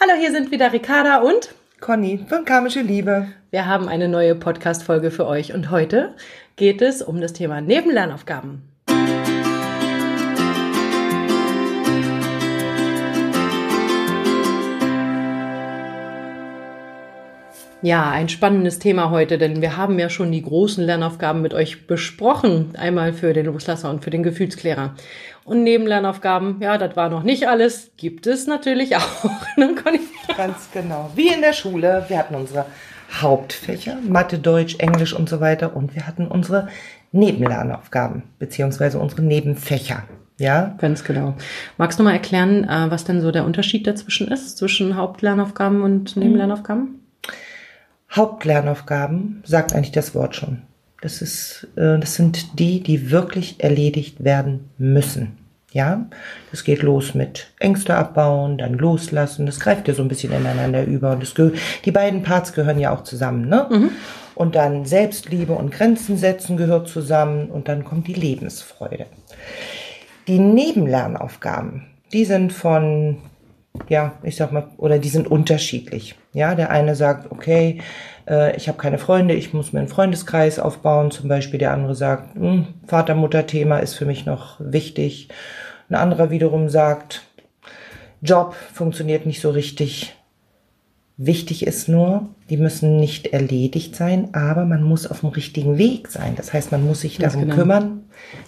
Hallo, hier sind wieder Ricarda und Conny von Karmische Liebe. Wir haben eine neue Podcast-Folge für euch und heute geht es um das Thema Nebenlernaufgaben. Ja, ein spannendes Thema heute, denn wir haben ja schon die großen Lernaufgaben mit euch besprochen. Einmal für den Loslasser und für den Gefühlsklärer. Und Nebenlernaufgaben, ja, das war noch nicht alles, gibt es natürlich auch. Ganz genau. Wie in der Schule. Wir hatten unsere Hauptfächer, Mathe, Deutsch, Englisch und so weiter. Und wir hatten unsere Nebenlernaufgaben, beziehungsweise unsere Nebenfächer. Ja? Ganz genau. Magst du mal erklären, äh, was denn so der Unterschied dazwischen ist, zwischen Hauptlernaufgaben und Nebenlernaufgaben? Hauptlernaufgaben sagt eigentlich das Wort schon. Das ist, äh, das sind die, die wirklich erledigt werden müssen. Ja, das geht los mit Ängste abbauen, dann loslassen. Das greift ja so ein bisschen ineinander über. Und das die beiden Parts gehören ja auch zusammen, ne? Mhm. Und dann Selbstliebe und Grenzen setzen gehört zusammen. Und dann kommt die Lebensfreude. Die Nebenlernaufgaben, die sind von ja, ich sag mal, oder die sind unterschiedlich. Ja, der eine sagt, okay, äh, ich habe keine Freunde, ich muss mir einen Freundeskreis aufbauen. Zum Beispiel der andere sagt, hm, Vater-Mutter-Thema ist für mich noch wichtig. Ein anderer wiederum sagt, Job funktioniert nicht so richtig. Wichtig ist nur, die müssen nicht erledigt sein, aber man muss auf dem richtigen Weg sein. Das heißt, man muss sich darum genau. kümmern.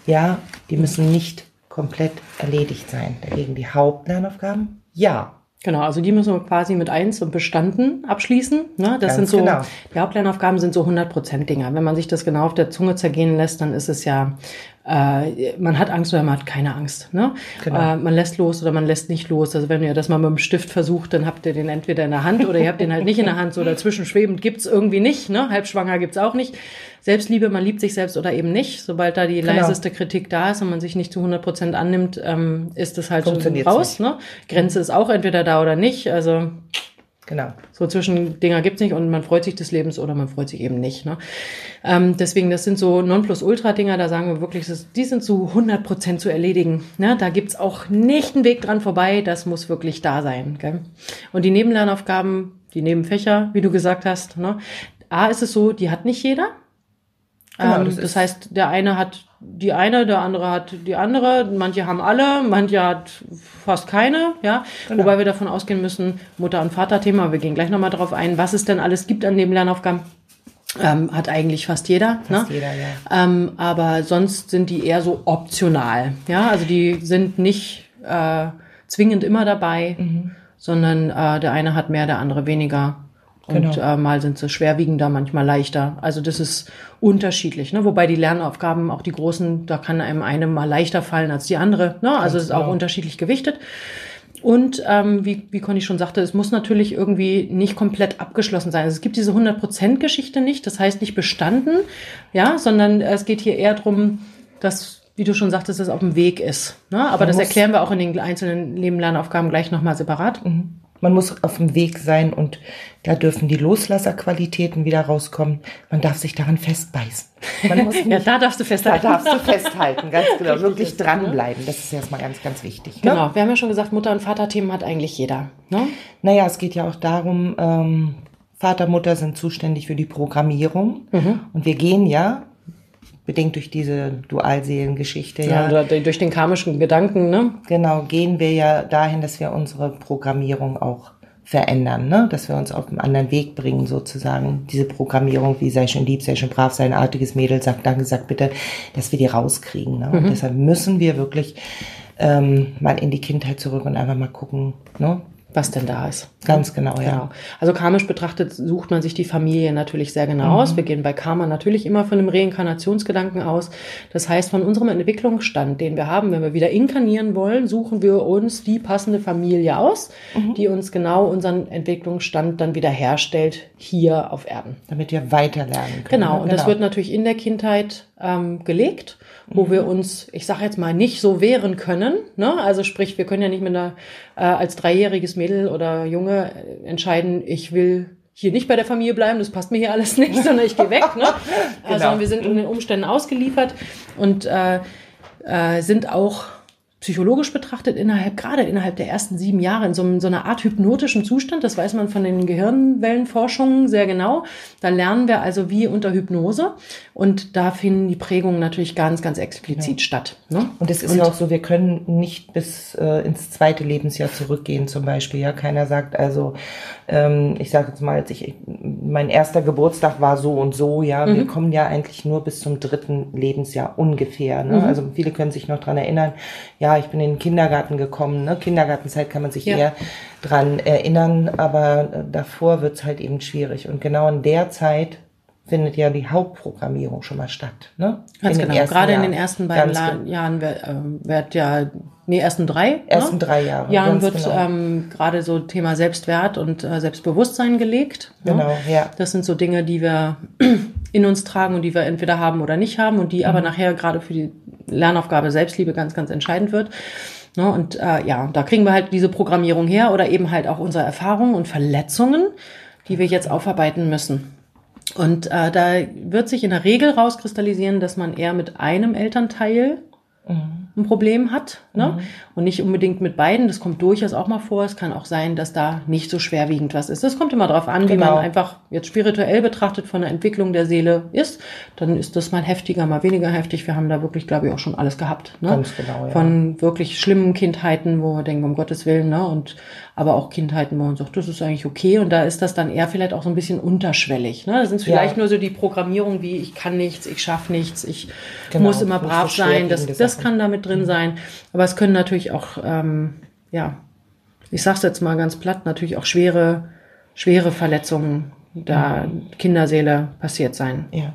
Ja, die müssen nicht komplett erledigt sein. Dagegen die Hauptlernaufgaben ja. Genau, also die müssen wir quasi mit eins und bestanden abschließen. Ne? Das Ganz sind so, genau. die Hauptlernaufgaben sind so 100 Prozent Dinger. Wenn man sich das genau auf der Zunge zergehen lässt, dann ist es ja, äh, man hat Angst oder man hat keine Angst. Ne? Genau. Äh, man lässt los oder man lässt nicht los. Also wenn ihr das mal mit dem Stift versucht, dann habt ihr den entweder in der Hand oder ihr habt den halt nicht in der Hand. So dazwischen schwebend gibt's irgendwie nicht. Ne? Halbschwanger gibt's auch nicht. Selbstliebe, man liebt sich selbst oder eben nicht. Sobald da die genau. leiseste Kritik da ist und man sich nicht zu 100 Prozent annimmt, ähm, ist das halt schon raus. Ne? Grenze ist auch entweder da oder nicht. Also Genau. So zwischen Dinger gibt's nicht und man freut sich des Lebens oder man freut sich eben nicht. Ne? Ähm, deswegen, das sind so Nonplusultra-Dinger, da sagen wir wirklich, das, die sind zu 100 Prozent zu erledigen. Ne? Da gibt's auch nicht einen Weg dran vorbei, das muss wirklich da sein. Gell? Und die Nebenlernaufgaben, die Nebenfächer, wie du gesagt hast, ne? A ist es so, die hat nicht jeder. Genau, ähm, das, das heißt, der eine hat die eine, der andere hat die andere, manche haben alle, manche hat fast keine, ja. Genau. Wobei wir davon ausgehen müssen, Mutter- und Vater-Thema, wir gehen gleich nochmal darauf ein, was es denn alles gibt an dem Lernaufgaben. Ähm, hat eigentlich fast jeder. Fast ne? jeder, ja. Ähm, aber sonst sind die eher so optional. Ja, also die sind nicht äh, zwingend immer dabei, mhm. sondern äh, der eine hat mehr, der andere weniger. Und genau. äh, mal sind sie schwerwiegender, manchmal leichter. Also das ist unterschiedlich. Ne? Wobei die Lernaufgaben, auch die großen, da kann einem eine mal leichter fallen als die andere. Ne? Also es ist auch unterschiedlich gewichtet. Und ähm, wie, wie Conny schon sagte, es muss natürlich irgendwie nicht komplett abgeschlossen sein. Also es gibt diese 100%-Geschichte nicht, das heißt nicht bestanden, ja, sondern es geht hier eher drum, dass, wie du schon sagtest, es auf dem Weg ist. Ne? Aber Man das erklären wir auch in den einzelnen Nebenlernaufgaben gleich nochmal separat. Mhm. Man muss auf dem Weg sein und da dürfen die Loslasserqualitäten wieder rauskommen. Man darf sich daran festbeißen. Nicht, ja, da darfst du festhalten. Da darfst du festhalten, ganz genau. Wirklich ist, dranbleiben. Das ist erstmal ganz, ganz wichtig. Ne? Genau. Wir haben ja schon gesagt, Mutter- und Vaterthemen hat eigentlich jeder. Ne? Naja, es geht ja auch darum, ähm, Vater, Mutter sind zuständig für die Programmierung. Mhm. Und wir gehen ja bedingt durch diese Dualseelengeschichte. Ja, ja, durch den karmischen Gedanken, ne? Genau, gehen wir ja dahin, dass wir unsere Programmierung auch verändern, ne? dass wir uns auf einen anderen Weg bringen, sozusagen. Diese Programmierung, wie sei schon lieb, sei schon brav, sei ein artiges Mädel, sag danke, sag bitte, dass wir die rauskriegen. Ne? Mhm. Und deshalb müssen wir wirklich ähm, mal in die Kindheit zurück und einfach mal gucken, ne? Was denn da ist. Ganz genau, ja. Genau. Also karmisch betrachtet sucht man sich die Familie natürlich sehr genau mhm. aus. Wir gehen bei Karma natürlich immer von einem Reinkarnationsgedanken aus. Das heißt, von unserem Entwicklungsstand, den wir haben, wenn wir wieder inkarnieren wollen, suchen wir uns die passende Familie aus, mhm. die uns genau unseren Entwicklungsstand dann wieder herstellt hier auf Erden. Damit wir weiterlernen können. Genau, und genau. das wird natürlich in der Kindheit ähm, gelegt wo mhm. wir uns, ich sage jetzt mal, nicht so wehren können. Ne? Also sprich, wir können ja nicht mit einer äh, als dreijähriges Mädel oder Junge entscheiden, ich will hier nicht bei der Familie bleiben, das passt mir hier alles nicht, sondern ich gehe weg. Ne? genau. Also wir sind in den Umständen ausgeliefert und äh, äh, sind auch psychologisch betrachtet innerhalb, gerade innerhalb der ersten sieben Jahre in so, so einer Art hypnotischen Zustand. Das weiß man von den Gehirnwellenforschungen sehr genau. Da lernen wir also wie unter Hypnose. Und da finden die Prägungen natürlich ganz, ganz explizit ja. statt. Ne? Und es ist und, ja auch so, wir können nicht bis äh, ins zweite Lebensjahr zurückgehen zum Beispiel. Ja, keiner sagt also, ähm, ich sage jetzt mal, als ich, mein erster Geburtstag war so und so. Ja, mhm. wir kommen ja eigentlich nur bis zum dritten Lebensjahr ungefähr. Ne? Mhm. Also viele können sich noch dran erinnern. Ja, ich bin in den Kindergarten gekommen. Ne? Kindergartenzeit kann man sich ja. eher dran erinnern, aber äh, davor wird's halt eben schwierig. Und genau in der Zeit findet ja die Hauptprogrammierung schon mal statt. Ne? Ganz in genau. Gerade Jahr. in den ersten beiden Ganz Jahren wird, äh, wird ja, nee, ersten drei. Ne? Ersten ne? drei Jahre. Jahren wird genau. ähm, gerade so Thema Selbstwert und äh, Selbstbewusstsein gelegt. Ne? Genau, ne? ja. Das sind so Dinge, die wir in uns tragen und die wir entweder haben oder nicht haben und die mhm. aber nachher gerade für die Lernaufgabe Selbstliebe ganz, ganz entscheidend wird. Ne, und äh, ja, da kriegen wir halt diese Programmierung her oder eben halt auch unsere Erfahrungen und Verletzungen, die wir jetzt aufarbeiten müssen. Und äh, da wird sich in der Regel rauskristallisieren, dass man eher mit einem Elternteil mhm. Ein Problem hat ne? Mhm. und nicht unbedingt mit beiden. Das kommt durchaus auch mal vor. Es kann auch sein, dass da nicht so schwerwiegend was ist. Das kommt immer darauf an, genau. wie man einfach jetzt spirituell betrachtet von der Entwicklung der Seele ist. Dann ist das mal heftiger, mal weniger heftig. Wir haben da wirklich, glaube ich, auch schon alles gehabt. Ne? Ganz genau, ja. Von wirklich schlimmen Kindheiten, wo wir denken, um Gottes Willen, ne? und aber auch Kindheiten, wo man sagt, das ist eigentlich okay. Und da ist das dann eher vielleicht auch so ein bisschen unterschwellig. Ne? Das sind vielleicht ja. nur so die Programmierung wie ich kann nichts, ich schaffe nichts, ich genau, muss immer brav sein. Das, das kann damit drin mhm. sein. Aber es können natürlich auch, ähm, ja, ich sag's jetzt mal ganz platt, natürlich auch schwere, schwere Verletzungen der mhm. Kinderseele passiert sein. Ja.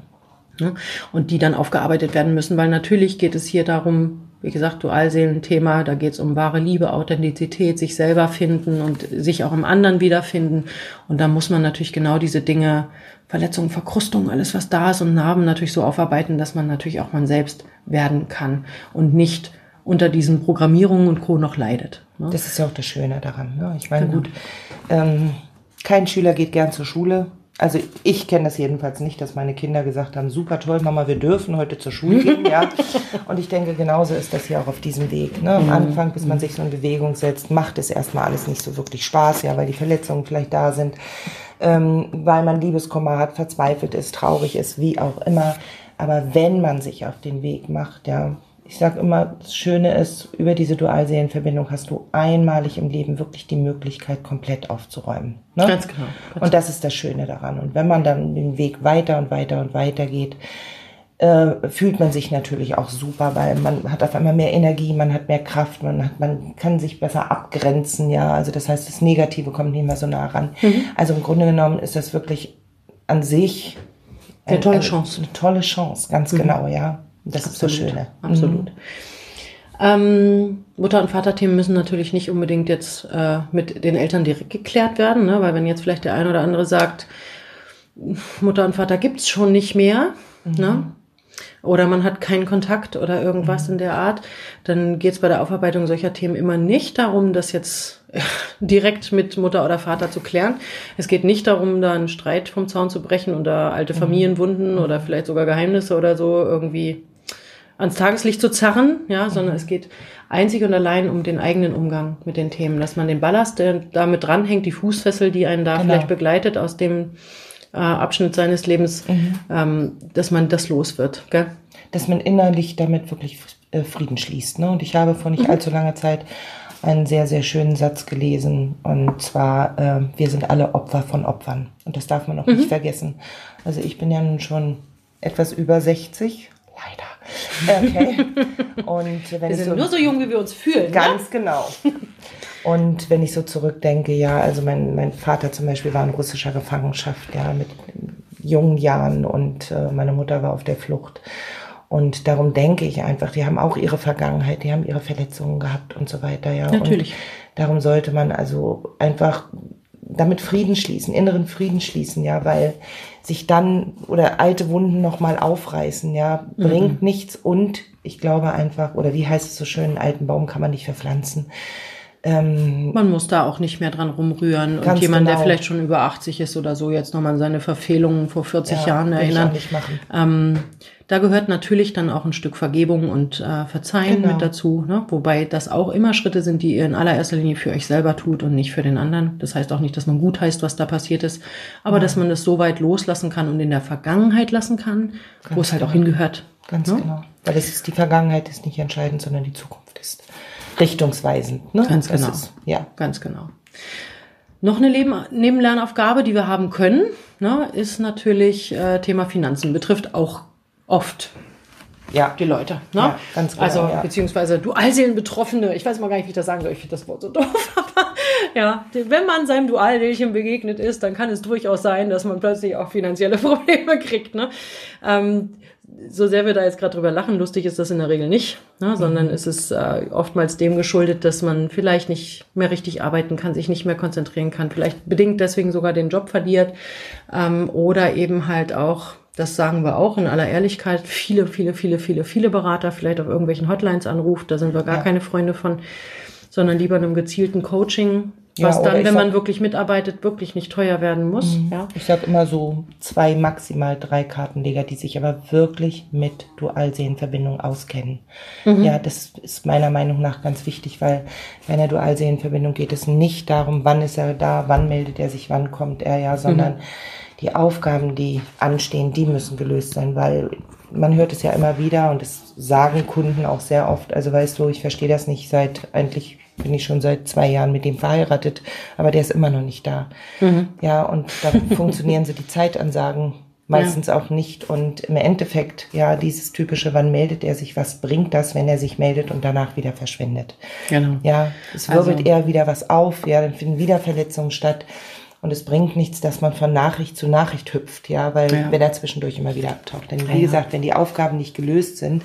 Ne? Und die dann aufgearbeitet werden müssen, weil natürlich geht es hier darum, wie gesagt, Dualseelenthema, da geht es um wahre Liebe, Authentizität, sich selber finden und sich auch im anderen wiederfinden. Und da muss man natürlich genau diese Dinge, Verletzungen, Verkrustungen, alles was da ist und Narben natürlich so aufarbeiten, dass man natürlich auch man selbst werden kann und nicht unter diesen Programmierungen und Co. noch leidet. Ne? Das ist ja auch das Schöne daran. Ne? Ich meine, genau. gut, ähm, kein Schüler geht gern zur Schule, also ich kenne das jedenfalls nicht, dass meine Kinder gesagt haben, super toll, Mama, wir dürfen heute zur Schule gehen, ja. Und ich denke, genauso ist das hier auch auf diesem Weg. Ne? Am mhm. Anfang, bis man sich so in Bewegung setzt, macht es erstmal alles nicht so wirklich Spaß, ja, weil die Verletzungen vielleicht da sind, ähm, weil man Liebeskummer hat, verzweifelt ist, traurig ist, wie auch immer. Aber wenn man sich auf den Weg macht, ja, ich sage immer, das Schöne ist, über diese Dualseelenverbindung hast du einmalig im Leben wirklich die Möglichkeit, komplett aufzuräumen. Ne? Ganz genau. Ganz und das ist das Schöne daran. Und wenn man dann den Weg weiter und weiter und weiter geht, äh, fühlt man sich natürlich auch super, weil man hat auf einmal mehr Energie, man hat mehr Kraft, man hat, man kann sich besser abgrenzen, ja. Also das heißt, das Negative kommt nicht mehr so nah ran. Mhm. Also im Grunde genommen ist das wirklich an sich eine tolle Chance. Eine tolle Chance, ganz mhm. genau, ja. Das Absolut. ist das Schöne. Absolut. Mhm. Ähm, Mutter- und Vaterthemen müssen natürlich nicht unbedingt jetzt äh, mit den Eltern direkt geklärt werden, ne? weil wenn jetzt vielleicht der ein oder andere sagt, Mutter und Vater gibt's schon nicht mehr, mhm. ne? Oder man hat keinen Kontakt oder irgendwas mhm. in der Art, dann geht's bei der Aufarbeitung solcher Themen immer nicht darum, das jetzt direkt mit Mutter oder Vater zu klären. Es geht nicht darum, da einen Streit vom Zaun zu brechen oder alte mhm. Familienwunden mhm. oder vielleicht sogar Geheimnisse oder so irgendwie ans Tageslicht zu zerren, ja, sondern es geht einzig und allein um den eigenen Umgang mit den Themen, dass man den Ballast, der damit dranhängt, die Fußfessel, die einen da genau. vielleicht begleitet aus dem äh, Abschnitt seines Lebens, mhm. ähm, dass man das los wird. Gell? Dass man innerlich damit wirklich äh, Frieden schließt. Ne? Und ich habe vor nicht mhm. allzu langer Zeit einen sehr, sehr schönen Satz gelesen. Und zwar, äh, wir sind alle Opfer von Opfern. Und das darf man auch mhm. nicht vergessen. Also ich bin ja nun schon etwas über 60, leider. Okay. Und wenn wir sind so, nur so jung, wie wir uns fühlen. Ne? Ganz ne? genau. Und wenn ich so zurückdenke, ja, also mein, mein Vater zum Beispiel war in russischer Gefangenschaft, ja, mit jungen Jahren und äh, meine Mutter war auf der Flucht. Und darum denke ich einfach, die haben auch ihre Vergangenheit, die haben ihre Verletzungen gehabt und so weiter, ja. Natürlich. Und darum sollte man also einfach damit Frieden schließen, inneren Frieden schließen, ja, weil sich dann oder alte Wunden nochmal aufreißen, ja, bringt mhm. nichts und ich glaube einfach, oder wie heißt es so schön, einen alten Baum kann man nicht verpflanzen. Ähm, man muss da auch nicht mehr dran rumrühren und jemand, genau. der vielleicht schon über 80 ist oder so, jetzt nochmal an seine Verfehlungen vor 40 ja, Jahren erinnern. Ähm, Da gehört natürlich dann auch ein Stück Vergebung und äh, Verzeihen genau. mit dazu, ne? wobei das auch immer Schritte sind, die ihr in allererster Linie für euch selber tut und nicht für den anderen. Das heißt auch nicht, dass man gut heißt, was da passiert ist, aber ja. dass man das so weit loslassen kann und in der Vergangenheit lassen kann, Ganz wo es halt genau. auch hingehört. Ganz ne? genau. Weil es ist die Vergangenheit ist nicht entscheidend, sondern die Zukunft ist richtungsweisend. Ne? Ganz genau. Ist, ja. Ganz genau. Noch eine Leben Nebenlernaufgabe, die wir haben können, ne, ist natürlich äh, Thema Finanzen. Betrifft auch oft ja. die Leute. Ne? Ja, ganz genau, also, ja. beziehungsweise Dualseelenbetroffene. Ich weiß mal gar nicht, wie ich das sagen soll. Ich finde das Wort so doof. Aber ja, wenn man seinem Dualseelchen begegnet ist, dann kann es durchaus sein, dass man plötzlich auch finanzielle Probleme kriegt. Ne? Ähm, so sehr wir da jetzt gerade drüber lachen, lustig ist das in der Regel nicht, ne, sondern mhm. es ist äh, oftmals dem geschuldet, dass man vielleicht nicht mehr richtig arbeiten kann, sich nicht mehr konzentrieren kann, vielleicht bedingt deswegen sogar den Job verliert ähm, oder eben halt auch, das sagen wir auch in aller Ehrlichkeit, viele, viele, viele, viele, viele Berater vielleicht auf irgendwelchen Hotlines anruft, da sind wir gar ja. keine Freunde von, sondern lieber einem gezielten Coaching was ja, dann, wenn sag, man wirklich mitarbeitet, wirklich nicht teuer werden muss. Mhm. Ja. Ich sage immer so zwei, maximal drei Kartenleger, die sich aber wirklich mit Dualsehenverbindung auskennen. Mhm. Ja, das ist meiner Meinung nach ganz wichtig, weil bei einer Dualsehenverbindung geht es nicht darum, wann ist er da, wann meldet er sich, wann kommt er, ja, sondern mhm. die Aufgaben, die anstehen, die müssen gelöst sein, weil man hört es ja immer wieder und es sagen Kunden auch sehr oft, also weißt du, ich verstehe das nicht seit eigentlich bin ich schon seit zwei Jahren mit dem verheiratet, aber der ist immer noch nicht da. Mhm. Ja, und da funktionieren so die Zeitansagen meistens ja. auch nicht. Und im Endeffekt, ja, dieses typische, wann meldet er sich, was bringt das, wenn er sich meldet und danach wieder verschwindet. Genau. Ja, es wirbelt also, eher wieder was auf, ja, dann finden wieder Verletzungen statt. Und es bringt nichts, dass man von Nachricht zu Nachricht hüpft, ja, weil ja. wenn er zwischendurch immer wieder abtaucht. Denn wie ja. gesagt, wenn die Aufgaben nicht gelöst sind,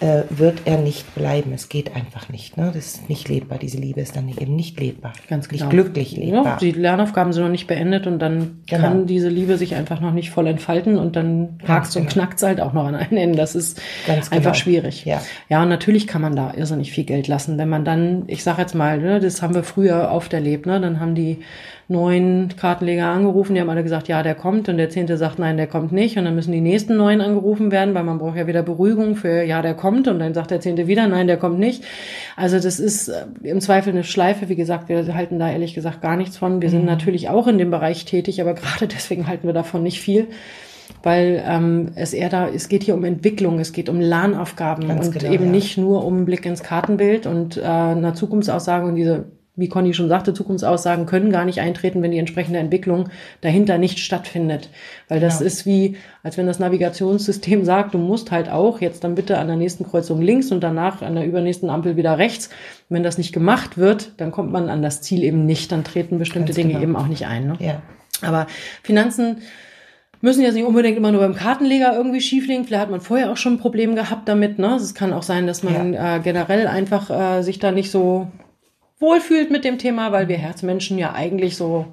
äh, wird er nicht bleiben. Es geht einfach nicht. Ne? Das ist nicht lebbar. Diese Liebe ist dann eben nicht lebbar. Ganz genau. Nicht glücklich lebbar. Ja, die Lernaufgaben sind noch nicht beendet und dann genau. kann diese Liebe sich einfach noch nicht voll entfalten und dann hakst genau. und knackt halt auch noch an einen Ende. Das ist Ganz einfach genau. schwierig. Ja. ja, und natürlich kann man da irrsinnig viel Geld lassen. Wenn man dann, ich sag jetzt mal, ne, das haben wir früher oft erlebt, ne? dann haben die neun Kartenleger angerufen, die haben alle gesagt, ja, der kommt und der zehnte sagt, nein, der kommt nicht und dann müssen die nächsten neun angerufen werden, weil man braucht ja wieder Beruhigung für, ja, der kommt und dann sagt der zehnte wieder, nein, der kommt nicht. Also das ist äh, im Zweifel eine Schleife, wie gesagt, wir halten da ehrlich gesagt gar nichts von. Wir sind mhm. natürlich auch in dem Bereich tätig, aber gerade deswegen halten wir davon nicht viel weil ähm, es eher da, es geht hier um Entwicklung, es geht um Lernaufgaben Ganz und genau, eben ja. nicht nur um einen Blick ins Kartenbild und äh, eine Zukunftsaussage und diese wie Conny schon sagte, Zukunftsaussagen können gar nicht eintreten, wenn die entsprechende Entwicklung dahinter nicht stattfindet. Weil das ja. ist wie, als wenn das Navigationssystem sagt, du musst halt auch jetzt dann bitte an der nächsten Kreuzung links und danach an der übernächsten Ampel wieder rechts. wenn das nicht gemacht wird, dann kommt man an das Ziel eben nicht, dann treten bestimmte Ganz Dinge genau. eben auch nicht ein. Ne? Ja. Aber Finanzen müssen jetzt nicht unbedingt immer nur beim Kartenleger irgendwie schieflegen. Vielleicht hat man vorher auch schon ein Problem gehabt damit. Ne? Es kann auch sein, dass man ja. äh, generell einfach äh, sich da nicht so wohlfühlt mit dem Thema, weil wir Herzmenschen ja eigentlich so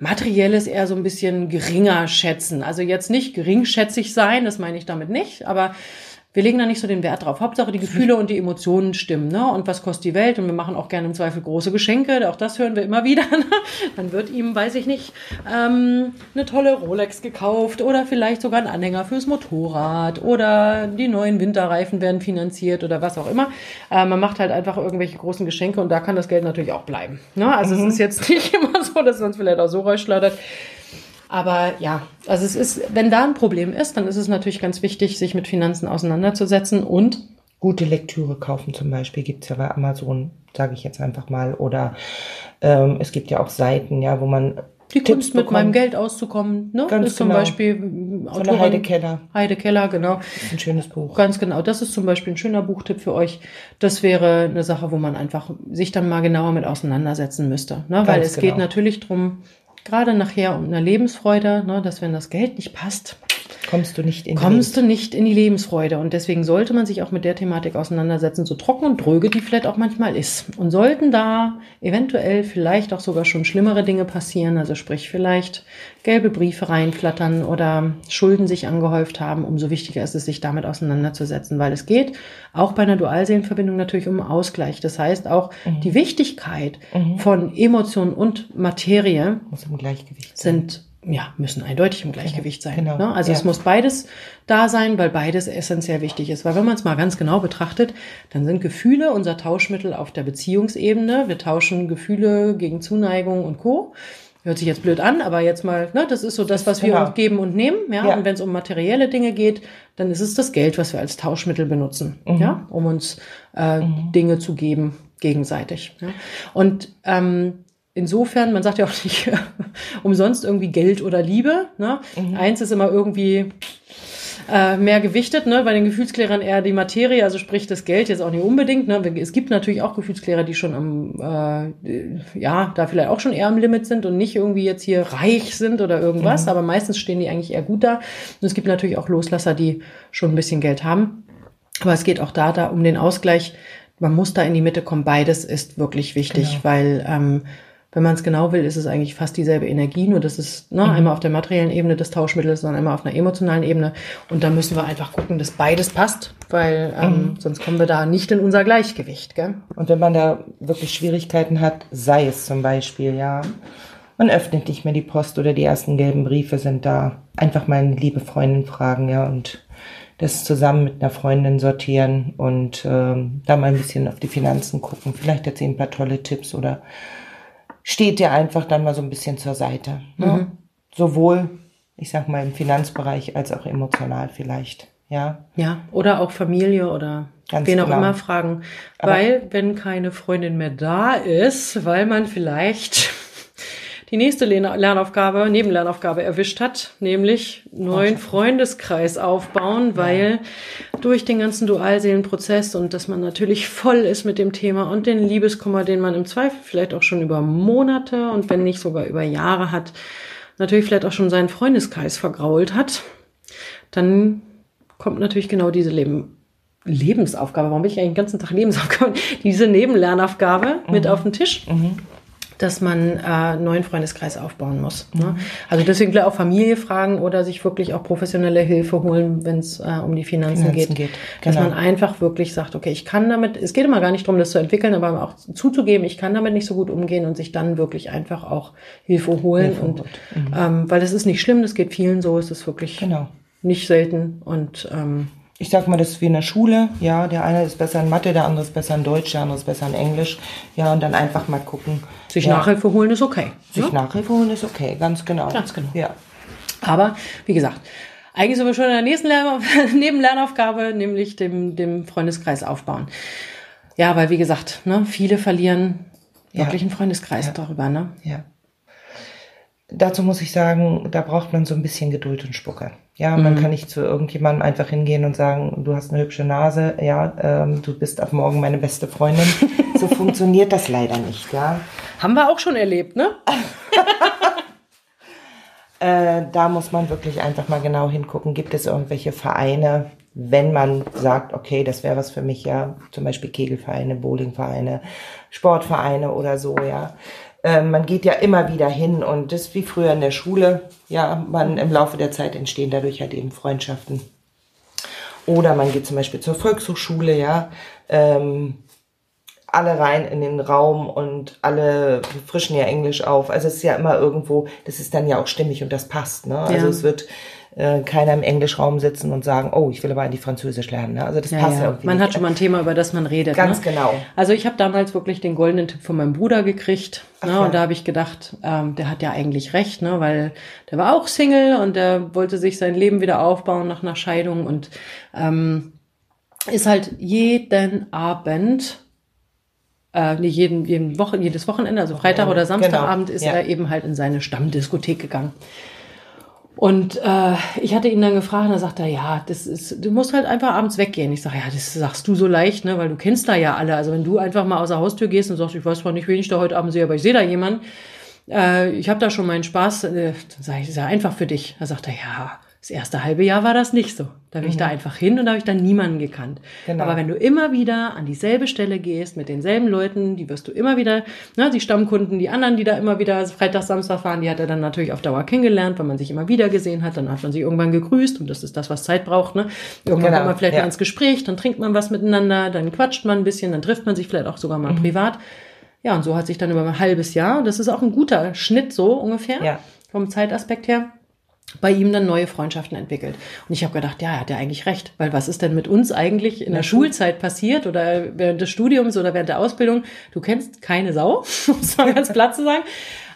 materielles eher so ein bisschen geringer schätzen. Also jetzt nicht geringschätzig sein, das meine ich damit nicht, aber wir legen da nicht so den Wert drauf. Hauptsache die Gefühle und die Emotionen stimmen. Ne? Und was kostet die Welt? Und wir machen auch gerne im Zweifel große Geschenke. Auch das hören wir immer wieder. Ne? Dann wird ihm, weiß ich nicht, ähm, eine tolle Rolex gekauft oder vielleicht sogar ein Anhänger fürs Motorrad oder die neuen Winterreifen werden finanziert oder was auch immer. Äh, man macht halt einfach irgendwelche großen Geschenke und da kann das Geld natürlich auch bleiben. Ne? Also mhm. es ist jetzt nicht immer so, dass man es vielleicht auch so rausschleudert. Aber ja, also es ist, wenn da ein Problem ist, dann ist es natürlich ganz wichtig, sich mit Finanzen auseinanderzusetzen und gute Lektüre kaufen zum Beispiel gibt's ja bei Amazon, sage ich jetzt einfach mal. Oder ähm, es gibt ja auch Seiten, ja, wo man die Tipps Kunst mit meinem Geld auszukommen, ne? Ganz ist zum genau. Beispiel Autorin, Von der Heide Keller. Heide Keller, genau. Ein schönes Buch. Ganz genau. Das ist zum Beispiel ein schöner Buchtipp für euch. Das wäre eine Sache, wo man einfach sich dann mal genauer mit auseinandersetzen müsste. Ne? Weil es genau. geht natürlich drum, gerade nachher um eine Lebensfreude, ne, dass wenn das Geld nicht passt, kommst du nicht in kommst du nicht in die Lebensfreude und deswegen sollte man sich auch mit der Thematik auseinandersetzen, so trocken und dröge die vielleicht auch manchmal ist. Und sollten da eventuell vielleicht auch sogar schon schlimmere Dinge passieren, also sprich vielleicht gelbe Briefe reinflattern oder Schulden sich angehäuft haben, umso wichtiger ist es, sich damit auseinanderzusetzen, weil es geht auch bei einer Dualseelenverbindung natürlich um Ausgleich. Das heißt auch mhm. die Wichtigkeit mhm. von Emotionen und Materie Muss im Gleichgewicht sind ja, müssen eindeutig im Gleichgewicht sein. Genau. Ne? Also ja. es muss beides da sein, weil beides essentiell wichtig ist. Weil wenn man es mal ganz genau betrachtet, dann sind Gefühle unser Tauschmittel auf der Beziehungsebene. Wir tauschen Gefühle gegen Zuneigung und Co. Hört sich jetzt blöd an, aber jetzt mal, ne, das ist so das, was wir genau. geben und nehmen. Ja? ja. Und wenn es um materielle Dinge geht, dann ist es das Geld, was wir als Tauschmittel benutzen, mhm. ja, um uns äh, mhm. Dinge zu geben gegenseitig. Ja? Und ähm, insofern, man sagt ja auch nicht umsonst irgendwie Geld oder Liebe. Ne? Mhm. Eins ist immer irgendwie äh, mehr gewichtet, ne? bei den Gefühlsklärern eher die Materie, also sprich das Geld jetzt auch nicht unbedingt. Ne? Es gibt natürlich auch Gefühlsklärer, die schon am, äh, ja, da vielleicht auch schon eher am Limit sind und nicht irgendwie jetzt hier reich sind oder irgendwas, mhm. aber meistens stehen die eigentlich eher gut da. Und es gibt natürlich auch Loslasser, die schon ein bisschen Geld haben. Aber es geht auch da, da um den Ausgleich. Man muss da in die Mitte kommen. Beides ist wirklich wichtig, genau. weil ähm, wenn man es genau will, ist es eigentlich fast dieselbe Energie, nur das ist ne, mhm. einmal auf der materiellen Ebene des Tauschmittels, sondern einmal auf einer emotionalen Ebene. Und da müssen wir einfach gucken, dass beides passt, weil ähm, mhm. sonst kommen wir da nicht in unser Gleichgewicht. Gell? Und wenn man da wirklich Schwierigkeiten hat, sei es zum Beispiel, ja, man öffnet nicht mehr die Post oder die ersten gelben Briefe sind da, einfach mal eine liebe Freundin fragen, ja, und das zusammen mit einer Freundin sortieren und ähm, da mal ein bisschen auf die Finanzen gucken. Vielleicht hat sie ein paar tolle Tipps oder steht dir einfach dann mal so ein bisschen zur Seite. Ne? Mhm. Sowohl, ich sag mal, im Finanzbereich als auch emotional vielleicht. Ja. Ja, oder auch Familie oder Ganz wen genau. auch immer fragen. Aber weil, wenn keine Freundin mehr da ist, weil man vielleicht die nächste Lernaufgabe, Nebenlernaufgabe erwischt hat, nämlich neuen Freundeskreis aufbauen, weil durch den ganzen Dualseelenprozess und dass man natürlich voll ist mit dem Thema und den Liebeskummer, den man im Zweifel vielleicht auch schon über Monate und wenn nicht sogar über Jahre hat, natürlich vielleicht auch schon seinen Freundeskreis vergrault hat, dann kommt natürlich genau diese Leben Lebensaufgabe, warum bin ich eigentlich den ganzen Tag Lebensaufgabe, diese Nebenlernaufgabe mhm. mit auf den Tisch. Mhm dass man äh, einen neuen Freundeskreis aufbauen muss. Ne? Also deswegen auch Familie fragen oder sich wirklich auch professionelle Hilfe holen, wenn es äh, um die Finanzen, Finanzen geht. geht. Genau. Dass man einfach wirklich sagt, okay, ich kann damit, es geht immer gar nicht darum, das zu entwickeln, aber auch zuzugeben, ich kann damit nicht so gut umgehen und sich dann wirklich einfach auch Hilfe holen. Hilfe und mhm. ähm, weil das ist nicht schlimm, das geht vielen so, es ist wirklich genau. nicht selten und ähm, ich sag mal, das ist wie in der Schule, ja, der eine ist besser in Mathe, der andere ist besser in Deutsch, der andere ist besser in Englisch, ja, und dann einfach mal gucken. Sich ja, Nachhilfe holen ist okay. Sich ja? Nachhilfe holen ist okay, ganz genau. Ganz genau. Ja. Aber, wie gesagt, eigentlich sind wir schon in der nächsten Lern Nebenlernaufgabe, nämlich dem, dem Freundeskreis aufbauen. Ja, weil, wie gesagt, ne, viele verlieren wirklich ja. einen Freundeskreis ja. darüber, ne? Ja. Dazu muss ich sagen, da braucht man so ein bisschen Geduld und Spucke. Ja, man mhm. kann nicht zu irgendjemandem einfach hingehen und sagen, du hast eine hübsche Nase, ja, ähm, du bist ab morgen meine beste Freundin. so funktioniert das leider nicht, ja. Haben wir auch schon erlebt, ne? äh, da muss man wirklich einfach mal genau hingucken. Gibt es irgendwelche Vereine, wenn man sagt, okay, das wäre was für mich, ja, zum Beispiel Kegelvereine, Bowlingvereine, Sportvereine oder so, ja ähm, man geht ja immer wieder hin und das wie früher in der Schule. Ja, man im Laufe der Zeit entstehen dadurch halt eben Freundschaften. Oder man geht zum Beispiel zur Volkshochschule, ja. Ähm, alle rein in den Raum und alle frischen ja Englisch auf. Also es ist ja immer irgendwo, das ist dann ja auch stimmig und das passt. Ne? Also ja. es wird äh, keiner im Englischraum sitzen und sagen, oh, ich will aber eigentlich Französisch lernen. Ne? Also das ja, passt ja. irgendwie. Man nicht. hat schon mal ein Thema, über das man redet. Ganz ne? genau. Also ich habe damals wirklich den goldenen Tipp von meinem Bruder gekriegt. Ne? Ja. Und da habe ich gedacht, ähm, der hat ja eigentlich recht, ne? weil der war auch Single und der wollte sich sein Leben wieder aufbauen nach einer Scheidung und ähm, ist halt jeden Abend äh, nicht jeden, jeden Woche, jedes Wochenende, also Freitag oder Samstagabend, genau. ist ja. er eben halt in seine Stammdiskothek gegangen. Und äh, ich hatte ihn dann gefragt und er sagte, ja, das ist, du musst halt einfach abends weggehen. Ich sage, ja, das sagst du so leicht, ne, weil du kennst da ja alle. Also wenn du einfach mal aus der Haustür gehst und sagst, ich weiß zwar nicht, wen ich da heute Abend sehe, aber ich sehe da jemanden, äh, ich habe da schon meinen Spaß, äh, dann sage ich, das ist ja einfach für dich. Da sagt er, ja, das erste halbe Jahr war das nicht so. Da bin mhm. ich da mhm. einfach hin und da habe ich dann niemanden gekannt. Genau. Aber wenn du immer wieder an dieselbe Stelle gehst mit denselben Leuten, die wirst du immer wieder, ne, die Stammkunden, die anderen, die da immer wieder Freitag, Samstag fahren, die hat er dann natürlich auf Dauer kennengelernt, weil man sich immer wieder gesehen hat. Dann hat man sich irgendwann gegrüßt und das ist das, was Zeit braucht. Ne? Irgendwann genau. kommt man vielleicht ja. mal ins Gespräch, dann trinkt man was miteinander, dann quatscht man ein bisschen, dann trifft man sich vielleicht auch sogar mal mhm. privat. Ja, und so hat sich dann über ein halbes Jahr, das ist auch ein guter Schnitt so ungefähr, ja. vom Zeitaspekt her bei ihm dann neue Freundschaften entwickelt. Und ich habe gedacht, ja, er hat ja eigentlich recht, weil was ist denn mit uns eigentlich in der Schulzeit passiert oder während des Studiums oder während der Ausbildung? Du kennst keine Sau, muss man ganz platt zu sagen.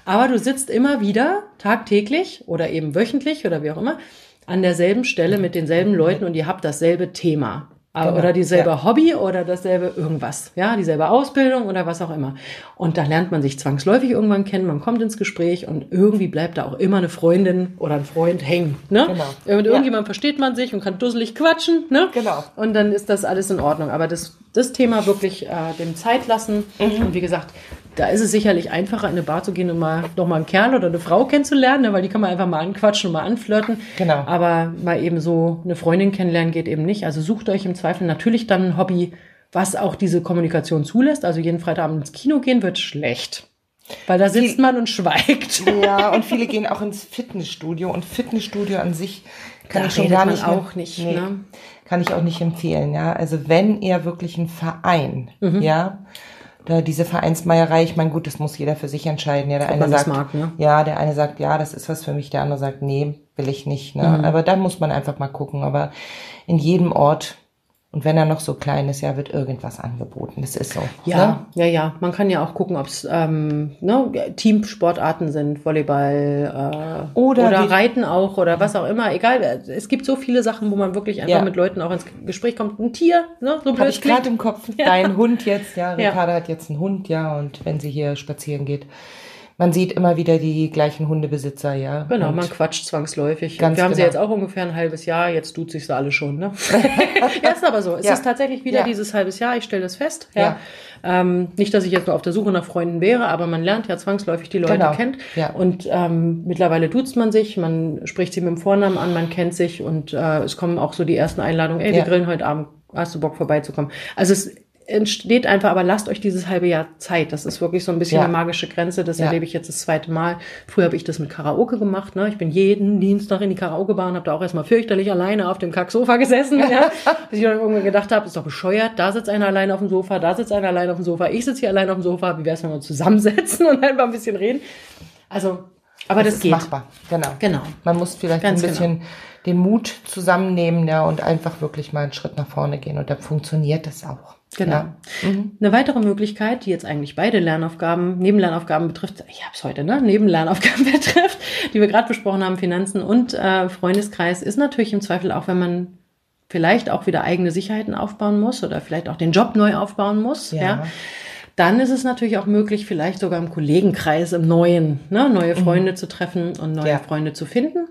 Aber du sitzt immer wieder tagtäglich oder eben wöchentlich oder wie auch immer an derselben Stelle mit denselben Leuten und ihr habt dasselbe Thema. Genau. Oder dieselbe ja. Hobby oder dasselbe irgendwas. Ja, dieselbe Ausbildung oder was auch immer. Und da lernt man sich zwangsläufig irgendwann kennen, man kommt ins Gespräch und irgendwie bleibt da auch immer eine Freundin oder ein Freund hängen. Ne? Genau. Mit irgendjemandem ja. versteht man sich und kann dusselig quatschen. Ne? Genau. Und dann ist das alles in Ordnung. Aber das, das Thema wirklich äh, dem Zeit lassen. Mhm. Und wie gesagt, da ist es sicherlich einfacher, in eine Bar zu gehen und mal noch mal einen Kerl oder eine Frau kennenzulernen, ne, weil die kann man einfach mal anquatschen und mal anflirten. Genau. Aber mal eben so eine Freundin kennenlernen geht eben nicht. Also sucht euch im Zweifel natürlich dann ein Hobby, was auch diese Kommunikation zulässt. Also jeden Freitagabend ins Kino gehen wird schlecht. Weil da sitzt Viel, man und schweigt. Ja, und viele gehen auch ins Fitnessstudio und Fitnessstudio an sich kann da ich schon gar nicht auch nicht. Nee, ne? Kann ich auch nicht empfehlen. Ja, also wenn ihr wirklich ein Verein, mhm. ja, da diese Vereinsmeierei, ich meine, gut, das muss jeder für sich entscheiden. Ja, der Ob eine sagt, mag, ne? ja, der eine sagt, ja, das ist was für mich, der andere sagt, nee, will ich nicht. Ne? Mhm. Aber dann muss man einfach mal gucken. Aber in jedem Ort und wenn er noch so klein ist, ja, wird irgendwas angeboten. Das ist so. Ja, ne? ja, ja. Man kann ja auch gucken, ob es ähm, ne, Teamsportarten sind, Volleyball äh, oder, oder Reiten auch oder was auch immer. Egal, es gibt so viele Sachen, wo man wirklich einfach ja. mit Leuten auch ins Gespräch kommt. Ein Tier, ne? So Habe ich gerade im Kopf. Ja. Dein Hund jetzt, ja. Ricarda ja. hat jetzt einen Hund, ja. Und wenn sie hier spazieren geht, man sieht immer wieder die gleichen Hundebesitzer, ja. Genau, und man quatscht zwangsläufig. Ganz wir haben genau. sie jetzt auch ungefähr ein halbes Jahr, jetzt tut sich sie alle schon, ne? ja, ist aber so. Es ja. ist tatsächlich wieder ja. dieses halbes Jahr, ich stelle das fest. Ja. ja. Ähm, nicht, dass ich jetzt nur auf der Suche nach Freunden wäre, aber man lernt ja zwangsläufig die Leute genau. kennt. Ja. Und ähm, mittlerweile duzt man sich, man spricht sie mit dem Vornamen an, man kennt sich und äh, es kommen auch so die ersten Einladungen, ey, wir grillen heute Abend, hast du Bock vorbeizukommen? Also es entsteht einfach, aber lasst euch dieses halbe Jahr Zeit. Das ist wirklich so ein bisschen ja. eine magische Grenze. Das ja. erlebe ich jetzt das zweite Mal. Früher habe ich das mit Karaoke gemacht. Ne? Ich bin jeden Dienstag in die Karaoke-Bar und habe da auch erstmal fürchterlich alleine auf dem Kacksofa gesessen. ja? Bis ich dann irgendwann gedacht habe, ist doch bescheuert. Da sitzt einer alleine auf dem Sofa, da sitzt einer alleine auf dem Sofa. Ich sitze hier alleine auf dem Sofa. Wie wäre es, wenn wir uns zusammensetzen und einfach ein bisschen reden? Also, aber das, das ist geht. machbar. Genau. Genau. Man muss vielleicht Ganz ein bisschen genau. Den Mut zusammennehmen ja, und einfach wirklich mal einen Schritt nach vorne gehen. Und dann funktioniert das auch. Genau. Ja. Mhm. Eine weitere Möglichkeit, die jetzt eigentlich beide Lernaufgaben, Nebenlernaufgaben betrifft, ich habe es heute, ne, Nebenlernaufgaben betrifft, die wir gerade besprochen haben, Finanzen und äh, Freundeskreis, ist natürlich im Zweifel auch, wenn man vielleicht auch wieder eigene Sicherheiten aufbauen muss oder vielleicht auch den Job neu aufbauen muss. Ja. ja dann ist es natürlich auch möglich, vielleicht sogar im Kollegenkreis, im Neuen, ne, neue mhm. Freunde mhm. zu treffen und neue ja. Freunde zu finden.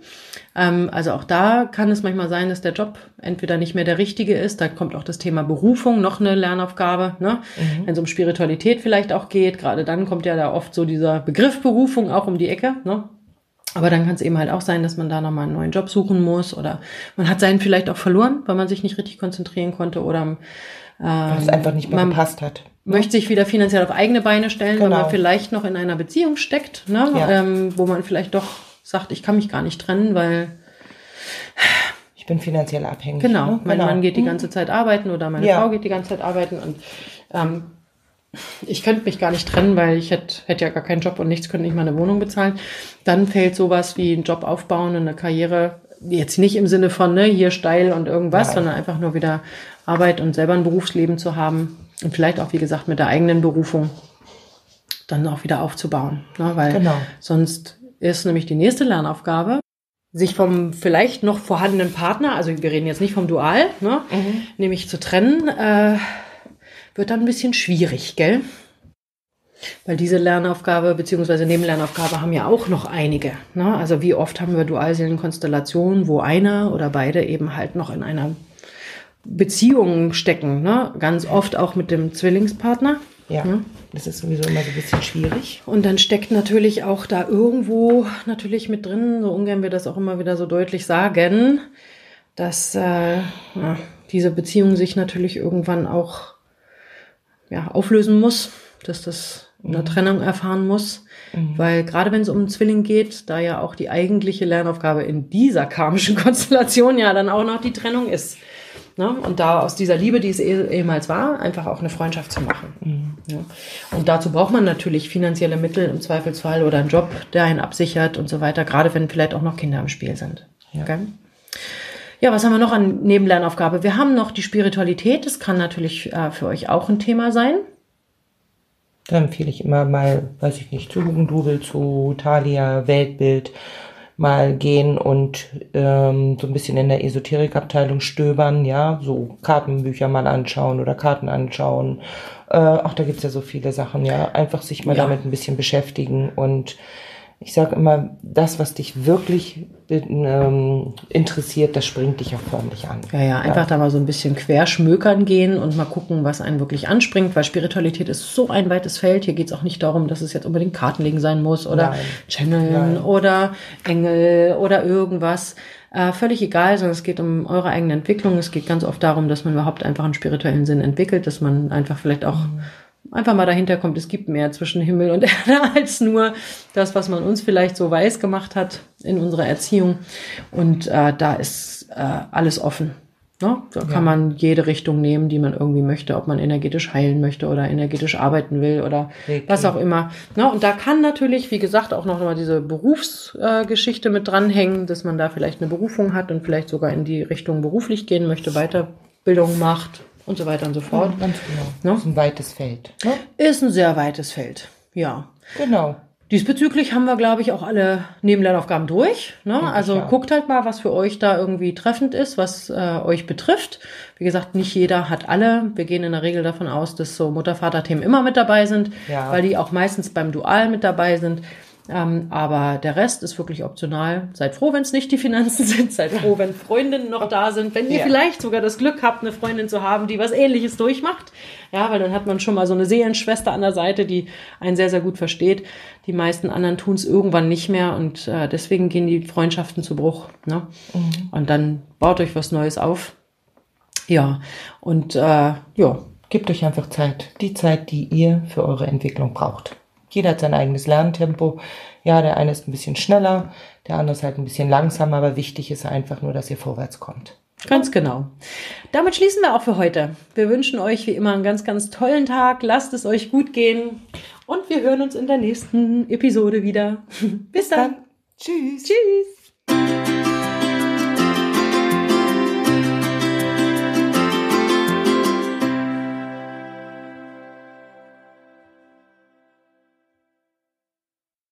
Ähm, also auch da kann es manchmal sein, dass der Job entweder nicht mehr der richtige ist. Da kommt auch das Thema Berufung, noch eine Lernaufgabe. Ne? Mhm. Wenn es um Spiritualität vielleicht auch geht, gerade dann kommt ja da oft so dieser Begriff Berufung auch um die Ecke. Ne? Aber dann kann es eben halt auch sein, dass man da nochmal einen neuen Job suchen muss oder man hat seinen vielleicht auch verloren, weil man sich nicht richtig konzentrieren konnte oder ähm, weil es einfach nicht mehr gepasst hat möchte sich wieder finanziell auf eigene Beine stellen, genau. weil man vielleicht noch in einer Beziehung steckt, ne? Ja. Ähm, wo man vielleicht doch sagt, ich kann mich gar nicht trennen, weil ich bin finanziell abhängig. Genau, ne? mein genau. Mann geht die mhm. ganze Zeit arbeiten oder meine ja. Frau geht die ganze Zeit arbeiten und ähm, ich könnte mich gar nicht trennen, weil ich hätte, hätte ja gar keinen Job und nichts, könnte nicht mal eine Wohnung bezahlen. Dann fällt sowas wie ein Job aufbauen und eine Karriere jetzt nicht im Sinne von ne, hier steil und irgendwas, Nein. sondern einfach nur wieder Arbeit und selber ein Berufsleben zu haben, und vielleicht auch, wie gesagt, mit der eigenen Berufung dann auch wieder aufzubauen. Ne? Weil genau. sonst ist nämlich die nächste Lernaufgabe, sich vom vielleicht noch vorhandenen Partner, also wir reden jetzt nicht vom Dual, ne? Mhm. nämlich zu trennen, äh, wird dann ein bisschen schwierig, gell? Weil diese Lernaufgabe bzw. Nebenlernaufgabe haben ja auch noch einige. Ne? Also wie oft haben wir Dualseelenkonstellationen, wo einer oder beide eben halt noch in einer Beziehungen stecken, ne? ganz oft auch mit dem Zwillingspartner. Ja, ne? Das ist sowieso immer so ein bisschen schwierig. Und dann steckt natürlich auch da irgendwo natürlich mit drin, so ungern wir das auch immer wieder so deutlich sagen, dass äh, ja, diese Beziehung sich natürlich irgendwann auch ja, auflösen muss, dass das eine mhm. Trennung erfahren muss. Mhm. Weil gerade wenn es um einen Zwilling geht, da ja auch die eigentliche Lernaufgabe in dieser karmischen Konstellation ja dann auch noch die Trennung ist. Ne? Und da aus dieser Liebe, die es eh, ehemals war, einfach auch eine Freundschaft zu machen. Mhm. Ja. Und dazu braucht man natürlich finanzielle Mittel im Zweifelsfall oder einen Job, der einen absichert und so weiter, gerade wenn vielleicht auch noch Kinder im Spiel sind. Ja. Okay? Ja, was haben wir noch an Nebenlernaufgabe? Wir haben noch die Spiritualität. Das kann natürlich äh, für euch auch ein Thema sein. Da empfehle ich immer mal, weiß ich nicht, zu Hugendubel, zu Thalia, Weltbild mal gehen und ähm, so ein bisschen in der Esoterikabteilung stöbern, ja, so Kartenbücher mal anschauen oder Karten anschauen. Äh, ach, da gibt's ja so viele Sachen, ja. Einfach sich mal ja. damit ein bisschen beschäftigen und ich sage immer, das, was dich wirklich ähm, interessiert, das springt dich auch förmlich an. Ja, ja, einfach ja. da mal so ein bisschen querschmökern gehen und mal gucken, was einen wirklich anspringt, weil Spiritualität ist so ein weites Feld. Hier geht es auch nicht darum, dass es jetzt unbedingt Kartenlegen sein muss oder Nein. Channeln Nein. oder Engel oder irgendwas. Äh, völlig egal, sondern es geht um eure eigene Entwicklung. Es geht ganz oft darum, dass man überhaupt einfach einen spirituellen Sinn entwickelt, dass man einfach vielleicht auch mhm einfach mal dahinter kommt, es gibt mehr zwischen Himmel und Erde als nur das, was man uns vielleicht so weiß gemacht hat in unserer Erziehung. Und äh, da ist äh, alles offen. Ne? Da ja. kann man jede Richtung nehmen, die man irgendwie möchte, ob man energetisch heilen möchte oder energetisch arbeiten will oder okay. was auch immer. Ne? Und da kann natürlich, wie gesagt, auch noch mal diese Berufsgeschichte äh, mit dranhängen, dass man da vielleicht eine Berufung hat und vielleicht sogar in die Richtung beruflich gehen möchte, Weiterbildung macht, und so weiter und so fort. Ja, ganz genau. Ne? Ist ein weites Feld. Ne? Ist ein sehr weites Feld, ja. Genau. Diesbezüglich haben wir, glaube ich, auch alle Nebenlernaufgaben durch. Ne? also ja. guckt halt mal, was für euch da irgendwie treffend ist, was äh, euch betrifft. Wie gesagt, nicht jeder hat alle. Wir gehen in der Regel davon aus, dass so Mutter-Vater-Themen immer mit dabei sind, ja. weil die auch meistens beim Dual mit dabei sind. Ähm, aber der Rest ist wirklich optional. Seid froh, wenn es nicht die Finanzen sind. Seid froh, wenn Freundinnen noch da sind. Wenn ihr ja. vielleicht sogar das Glück habt, eine Freundin zu haben, die was Ähnliches durchmacht. Ja, weil dann hat man schon mal so eine Seelenschwester an der Seite, die einen sehr, sehr gut versteht. Die meisten anderen tun es irgendwann nicht mehr und äh, deswegen gehen die Freundschaften zu Bruch. Ne? Mhm. Und dann baut euch was Neues auf. Ja, und äh, ja. Gebt euch einfach Zeit. Die Zeit, die ihr für eure Entwicklung braucht. Jeder hat sein eigenes Lerntempo. Ja, der eine ist ein bisschen schneller, der andere ist halt ein bisschen langsamer, aber wichtig ist einfach nur, dass ihr vorwärts kommt. Ganz genau. Damit schließen wir auch für heute. Wir wünschen euch wie immer einen ganz, ganz tollen Tag. Lasst es euch gut gehen. Und wir hören uns in der nächsten Episode wieder. Bis, Bis dann. dann. Tschüss. Tschüss.